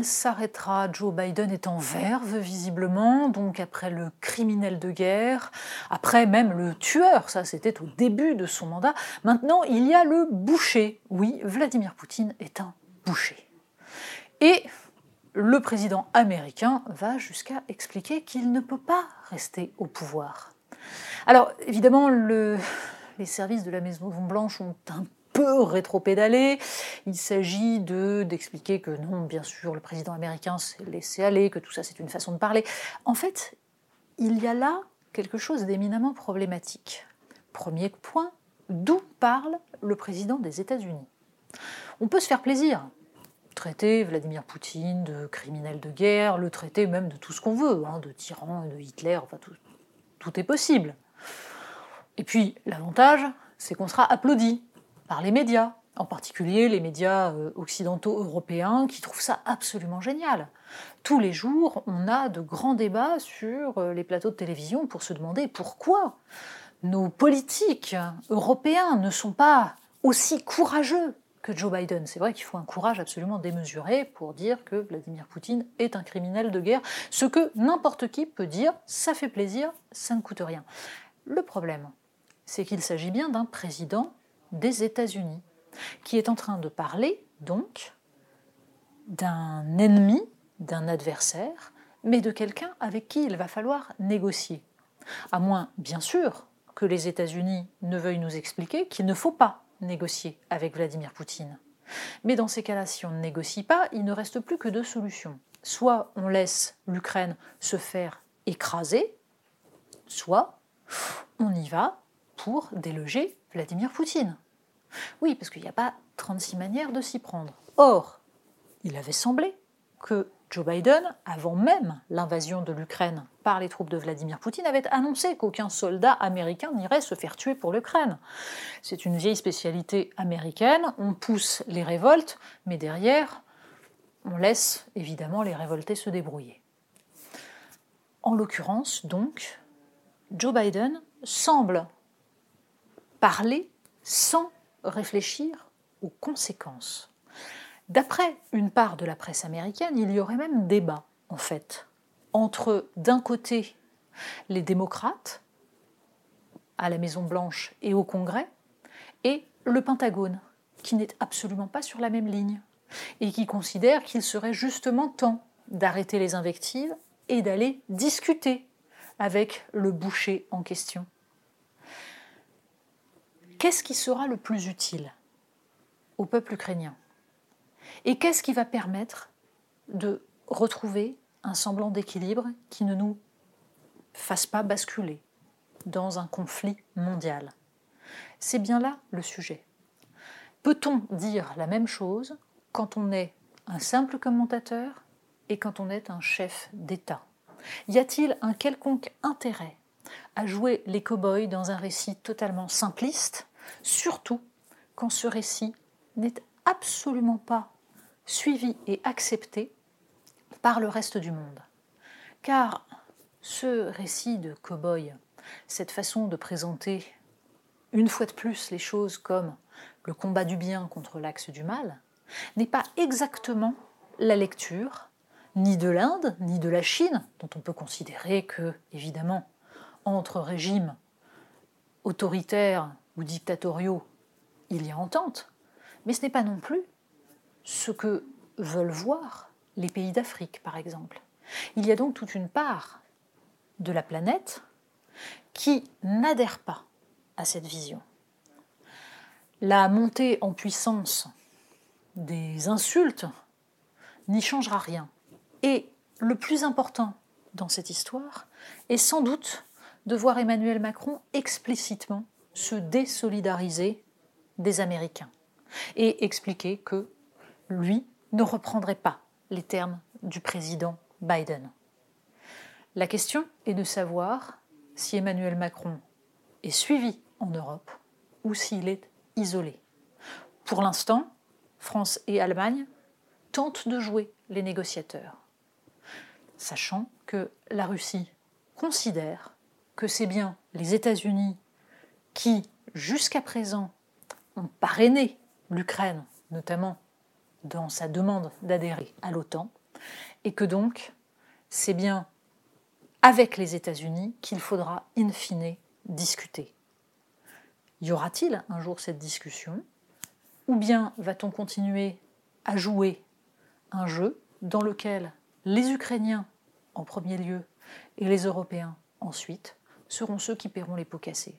Il s'arrêtera. Joe Biden est en verve, visiblement, donc après le criminel de guerre, après même le tueur, ça c'était au début de son mandat. Maintenant, il y a le boucher. Oui, Vladimir Poutine est un boucher. Et le président américain va jusqu'à expliquer qu'il ne peut pas rester au pouvoir. Alors, évidemment, le- les services de la Maison-Blanche ont un peu rétro-pédalé. Il s'agit de d'expliquer que non, bien sûr, le président américain s'est laissé aller, que tout ça c'est une façon de parler. En fait, il y a là quelque chose d'éminemment problématique. Premier point, d'où parle le président des États-Unis? On peut se faire plaisir, traiter Vladimir Poutine de criminel de guerre, le traiter même de tout ce qu'on veut, hein, de tyran, de Hitler, enfin tout est possible. Et puis l'avantage, c'est qu'on sera applaudi par les médias, en particulier les médias euh, occidentaux européens qui trouvent ça absolument génial. Tous les jours, on a de grands débats sur euh, les plateaux de télévision pour se demander pourquoi nos politiques européens ne sont pas aussi courageux que Joe Biden. C'est vrai qu'il faut un courage absolument démesuré pour dire que Vladimir Poutine est un criminel de guerre, ce que n'importe qui peut dire, ça fait plaisir, ça ne coûte rien. Le problème, c'est qu'il s'agit bien d'un président des États-Unis qui est en train de parler, donc, d'un ennemi, d'un adversaire, mais de quelqu'un avec qui il va falloir négocier. À moins, bien sûr, que les États-Unis ne veuillent nous expliquer qu'il ne faut pas négocier avec Vladimir Poutine. Mais dans ces cas-là, si on ne négocie pas, il ne reste plus que deux solutions. Soit on laisse l'Ukraine se faire écraser, soit on y va pour déloger Vladimir Poutine. Oui, parce qu'il n'y a pas 36 manières de s'y prendre. Or, il avait semblé que Joe Biden, avant même l'invasion de l'Ukraine par les troupes de Vladimir Poutine, avait annoncé qu'aucun soldat américain n'irait se faire tuer pour l'Ukraine. C'est une vieille spécialité américaine, on pousse les révoltes, mais derrière, on laisse évidemment les révoltés se débrouiller. En l'occurrence, donc, Joe Biden semble parler sans réfléchir aux conséquences. D'après une part de la presse américaine, il y aurait même débat, en fait, entre d'un côté les démocrates à la Maison-Blanche et au Congrès, et le Pentagone, qui n'est absolument pas sur la même ligne, et qui considère qu'il serait justement temps d'arrêter les invectives et d'aller discuter avec le boucher en question. Qu'est-ce qui sera le plus utile au peuple ukrainien Et qu'est-ce qui va permettre de retrouver un semblant d'équilibre qui ne nous fasse pas basculer dans un conflit mondial? C'est bien là le sujet. Peut-on dire la même chose quand on est un simple commentateur et quand on est un chef d'État? Y a-t-il un quelconque intérêt à jouer les cow-boys dans un récit totalement simpliste, surtout quand ce récit n'est absolument pas suivi et accepté par le reste du monde. Car ce récit de cow-boy, cette façon de présenter une fois de plus les choses comme le combat du bien contre l'axe du mal, n'est pas exactement la lecture ni de l'Inde, ni de la Chine, dont on peut considérer que, évidemment, entre régimes autoritaires ou dictatoriaux, il y a entente, mais ce n'est pas non plus ce que veulent voir les pays d'Afrique, par exemple. Il y a donc toute une part de la planète qui n'adhèrent pas à cette vision. La montée en puissance des insultes n'y changera rien. Et le plus important dans cette histoire est sans doute de voir Emmanuel Macron explicitement se désolidariser des Américains et expliquer que lui ne reprendrait pas les termes du président Biden. La question est de savoir si Emmanuel Macron est suivi en Europe ou s'il est isolé. Pour l'instant, France et Allemagne tentent de jouer les négociateurs, sachant que la Russie considère que c'est bien les États-Unis qui, jusqu'à présent, ont parrainé l'Ukraine, notamment dans sa demande d'adhérer à l'OTAN, et que donc c'est bien avec les États-Unis qu'il faudra in fine discuter. Y aura-t-il un jour cette discussion Ou bien va-t-on continuer à jouer un jeu dans lequel les Ukrainiens, en premier lieu, et les Européens, ensuite, seront ceux qui paieront les pots cassés?